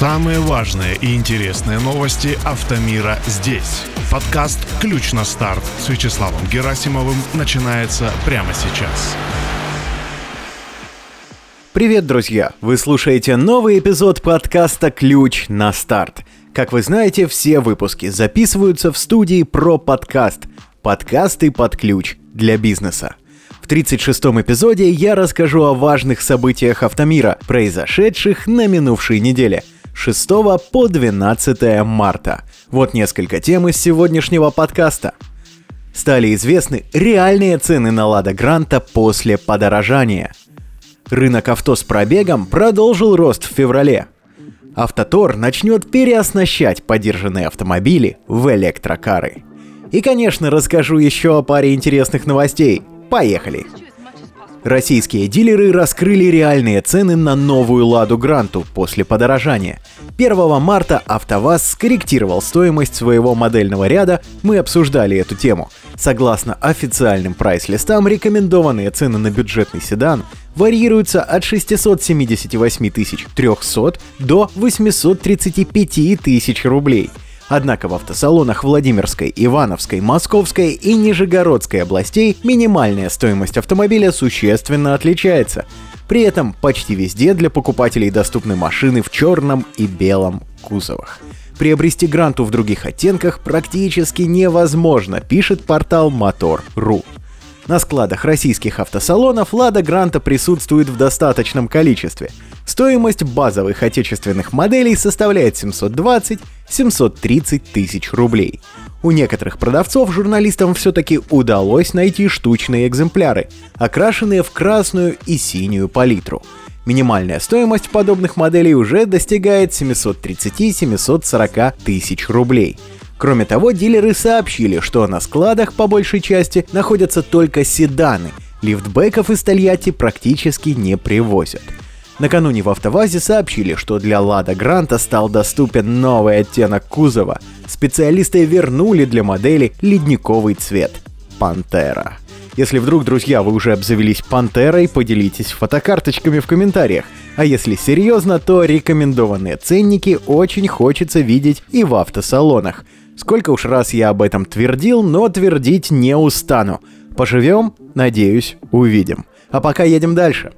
Самые важные и интересные новости автомира здесь. Подкаст «Ключ на старт» с Вячеславом Герасимовым начинается прямо сейчас. Привет, друзья! Вы слушаете новый эпизод подкаста «Ключ на старт». Как вы знаете, все выпуски записываются в студии про подкаст. Подкасты под ключ для бизнеса. В 36-м эпизоде я расскажу о важных событиях автомира, произошедших на минувшей неделе – 6 по 12 марта. Вот несколько тем из сегодняшнего подкаста. Стали известны реальные цены на Лада Гранта после подорожания. Рынок авто с пробегом продолжил рост в феврале. Автотор начнет переоснащать подержанные автомобили в электрокары. И, конечно, расскажу еще о паре интересных новостей. Поехали! Российские дилеры раскрыли реальные цены на новую «Ладу Гранту» после подорожания. 1 марта АвтоВАЗ скорректировал стоимость своего модельного ряда, мы обсуждали эту тему. Согласно официальным прайс-листам, рекомендованные цены на бюджетный седан варьируются от 678 300 до 835 тысяч рублей – Однако в автосалонах Владимирской, Ивановской, Московской и Нижегородской областей минимальная стоимость автомобиля существенно отличается. При этом почти везде для покупателей доступны машины в черном и белом кузовах. Приобрести гранту в других оттенках практически невозможно, пишет портал Motor.ru. На складах российских автосалонов «Лада Гранта» присутствует в достаточном количестве. Стоимость базовых отечественных моделей составляет 720-730 тысяч рублей. У некоторых продавцов журналистам все-таки удалось найти штучные экземпляры, окрашенные в красную и синюю палитру. Минимальная стоимость подобных моделей уже достигает 730-740 тысяч рублей – Кроме того, дилеры сообщили, что на складах по большей части находятся только седаны. Лифтбеков из Тольятти практически не привозят. Накануне в АвтоВАЗе сообщили, что для Лада Гранта стал доступен новый оттенок кузова. Специалисты вернули для модели ледниковый цвет – Пантера. Если вдруг, друзья, вы уже обзавелись Пантерой, поделитесь фотокарточками в комментариях. А если серьезно, то рекомендованные ценники очень хочется видеть и в автосалонах – Сколько уж раз я об этом твердил, но твердить не устану. Поживем, надеюсь, увидим. А пока едем дальше.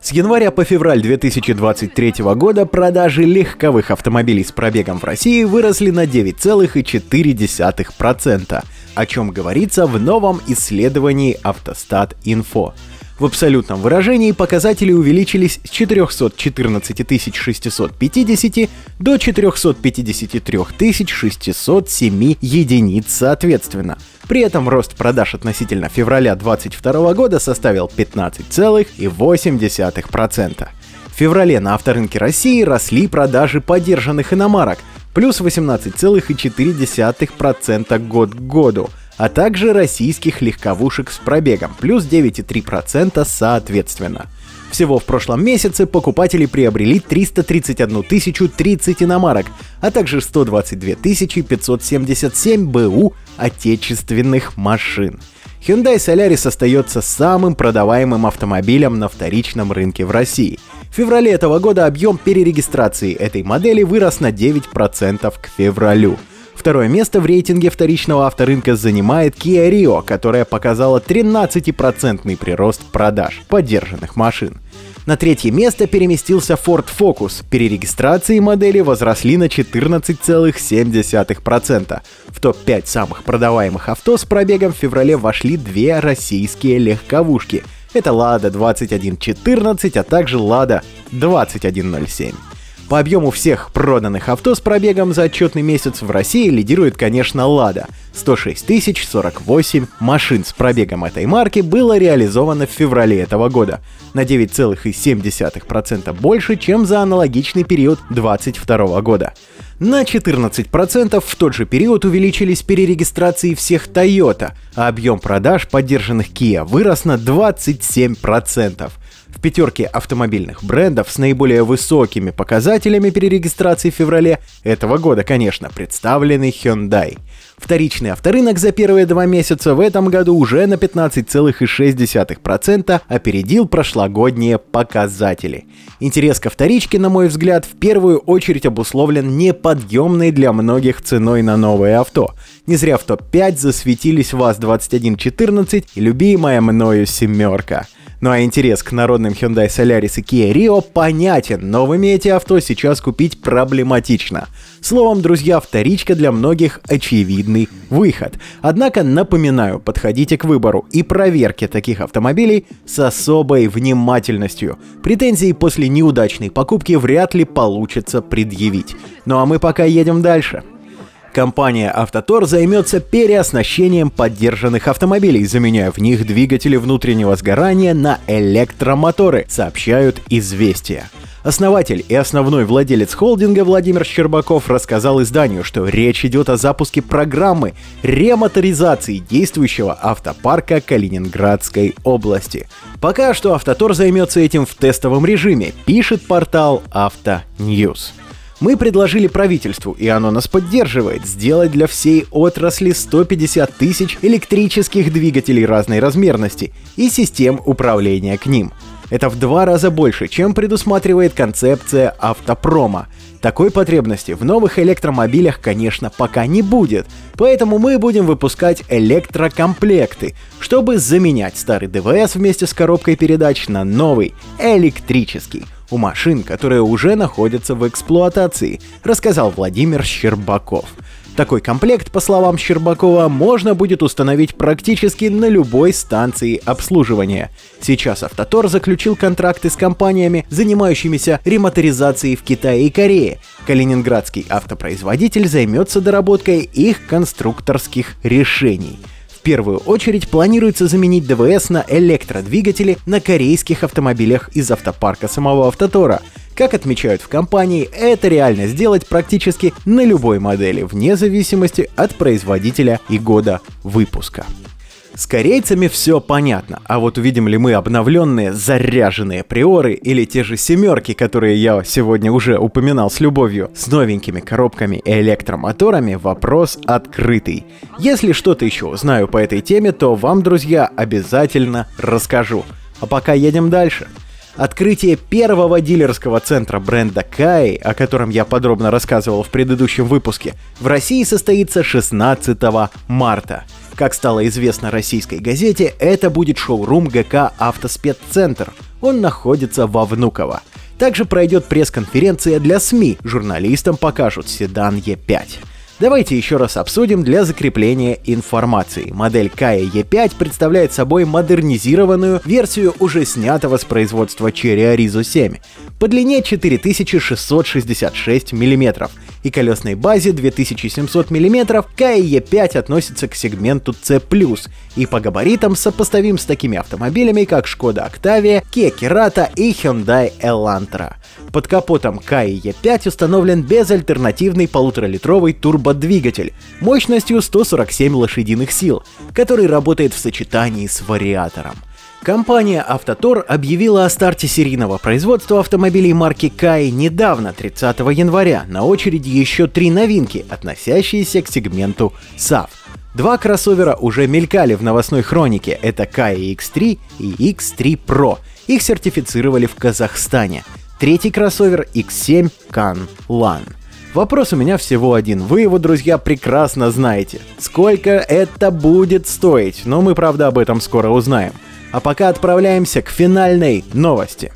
С января по февраль 2023 года продажи легковых автомобилей с пробегом в России выросли на 9,4%, о чем говорится в новом исследовании Автостат Инфо. В абсолютном выражении показатели увеличились с 414 650 до 453 607 единиц соответственно. При этом рост продаж относительно февраля 2022 года составил 15,8%. В феврале на авторынке России росли продажи поддержанных иномарок, плюс 18,4% год к году – а также российских легковушек с пробегом, плюс 9,3% соответственно. Всего в прошлом месяце покупатели приобрели 331 тысячу 30 иномарок, а также 122 577 БУ отечественных машин. Hyundai Solaris остается самым продаваемым автомобилем на вторичном рынке в России. В феврале этого года объем перерегистрации этой модели вырос на 9% к февралю. Второе место в рейтинге вторичного авторынка занимает Kia Rio, которая показала 13% прирост продаж поддержанных машин. На третье место переместился Ford Focus. Перерегистрации модели возросли на 14,7%. В топ-5 самых продаваемых авто с пробегом в феврале вошли две российские легковушки. Это Lada 2114, а также Lada 2107. По объему всех проданных авто с пробегом за отчетный месяц в России лидирует, конечно, «Лада». 106 048 машин с пробегом этой марки было реализовано в феврале этого года, на 9,7% больше, чем за аналогичный период 2022 года. На 14% в тот же период увеличились перерегистрации всех Toyota, а объем продаж поддержанных Kia вырос на 27%. В пятерке автомобильных брендов с наиболее высокими показателями перерегистрации в феврале этого года, конечно, представлены Hyundai. Вторичный авторынок за первые два месяца в этом году уже на 15,6% опередил прошлогодние показатели. Интерес ко вторичке, на мой взгляд, в первую очередь обусловлен неподъемной для многих ценой на новое авто. Не зря в топ-5 засветились ВАЗ-2114 и любимая мною семерка – ну а интерес к народным Hyundai Solaris и Kia Rio понятен, новыми эти авто сейчас купить проблематично. Словом, друзья, вторичка для многих очевидный выход. Однако, напоминаю, подходите к выбору и проверке таких автомобилей с особой внимательностью. Претензии после неудачной покупки вряд ли получится предъявить. Ну а мы пока едем дальше. Компания «Автотор» займется переоснащением поддержанных автомобилей, заменяя в них двигатели внутреннего сгорания на электромоторы, сообщают «Известия». Основатель и основной владелец холдинга Владимир Щербаков рассказал изданию, что речь идет о запуске программы ремоторизации действующего автопарка Калининградской области. Пока что Автотор займется этим в тестовом режиме, пишет портал Автоньюз. Мы предложили правительству, и оно нас поддерживает, сделать для всей отрасли 150 тысяч электрических двигателей разной размерности и систем управления к ним. Это в два раза больше, чем предусматривает концепция автопрома. Такой потребности в новых электромобилях, конечно, пока не будет, поэтому мы будем выпускать электрокомплекты, чтобы заменять старый ДВС вместе с коробкой передач на новый, электрический – у машин, которые уже находятся в эксплуатации, рассказал Владимир Щербаков. Такой комплект, по словам Щербакова, можно будет установить практически на любой станции обслуживания. Сейчас Автотор заключил контракты с компаниями, занимающимися ремоторизацией в Китае и Корее. Калининградский автопроизводитель займется доработкой их конструкторских решений – первую очередь планируется заменить ДВС на электродвигатели на корейских автомобилях из автопарка самого Автотора. Как отмечают в компании, это реально сделать практически на любой модели, вне зависимости от производителя и года выпуска. С корейцами все понятно, а вот увидим ли мы обновленные заряженные приоры или те же семерки, которые я сегодня уже упоминал с любовью, с новенькими коробками и электромоторами, вопрос открытый. Если что-то еще узнаю по этой теме, то вам, друзья, обязательно расскажу. А пока едем дальше. Открытие первого дилерского центра бренда Кай, о котором я подробно рассказывал в предыдущем выпуске, в России состоится 16 марта. Как стало известно российской газете, это будет шоурум ГК «Автоспеццентр». Он находится во Внуково. Также пройдет пресс-конференция для СМИ, журналистам покажут седан Е5. Давайте еще раз обсудим для закрепления информации. Модель Kaya E5 представляет собой модернизированную версию уже снятого с производства Cherry Arizo 7 по длине 4666 мм и колесной базе 2700 мм, Kaya E5 относится к сегменту C+, и по габаритам сопоставим с такими автомобилями, как Skoda Octavia, Kia Kerata и Hyundai Elantra. Под капотом Kaya E5 установлен безальтернативный полуторалитровый турбодвигатель мощностью 147 лошадиных сил, который работает в сочетании с вариатором. Компания Автотор объявила о старте серийного производства автомобилей марки Кай недавно, 30 января. На очереди еще три новинки, относящиеся к сегменту SAF. Два кроссовера уже мелькали в новостной хронике. Это Kai X3 и X3 Pro. Их сертифицировали в Казахстане. Третий кроссовер X7 Can Lan. Вопрос у меня всего один. Вы его, друзья, прекрасно знаете. Сколько это будет стоить? Но мы, правда, об этом скоро узнаем. А пока отправляемся к финальной новости.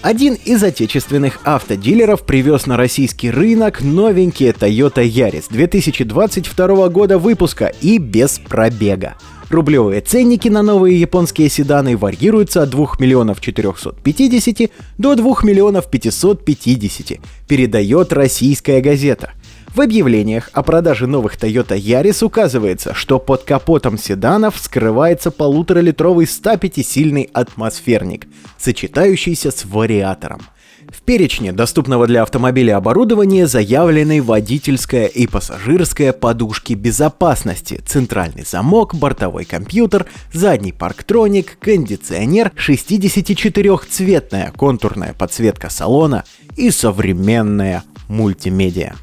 Один из отечественных автодилеров привез на российский рынок новенькие Toyota Yaris 2022 года выпуска и без пробега. Рублевые ценники на новые японские седаны варьируются от 2 миллионов 450 до 2 миллионов 550, передает российская газета – в объявлениях о продаже новых Toyota Yaris указывается, что под капотом седанов скрывается полуторалитровый 105-сильный атмосферник, сочетающийся с вариатором. В перечне доступного для автомобиля оборудования заявлены водительская и пассажирская подушки безопасности, центральный замок, бортовой компьютер, задний парктроник, кондиционер, 64-цветная контурная подсветка салона и современная мультимедиа.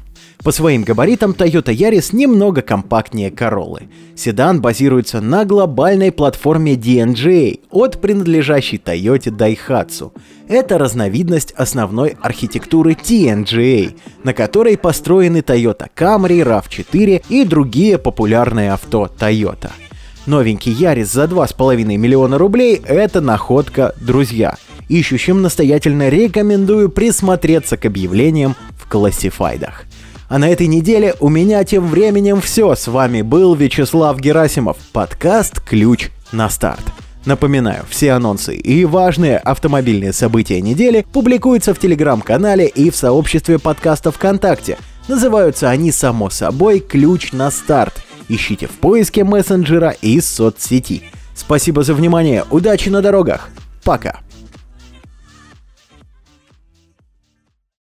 По своим габаритам Toyota Yaris немного компактнее Corolla. Седан базируется на глобальной платформе DNGA от принадлежащей Toyota Daihatsu. Это разновидность основной архитектуры TNGA, на которой построены Toyota Camry, RAV4 и другие популярные авто Toyota. Новенький Ярис за 2,5 миллиона рублей – это находка, друзья. Ищущим настоятельно рекомендую присмотреться к объявлениям в классифайдах. А на этой неделе у меня тем временем все. С вами был Вячеслав Герасимов. Подкаст «Ключ на старт». Напоминаю, все анонсы и важные автомобильные события недели публикуются в телеграм-канале и в сообществе подкаста ВКонтакте. Называются они, само собой, «Ключ на старт». Ищите в поиске мессенджера и соцсети. Спасибо за внимание, удачи на дорогах, пока!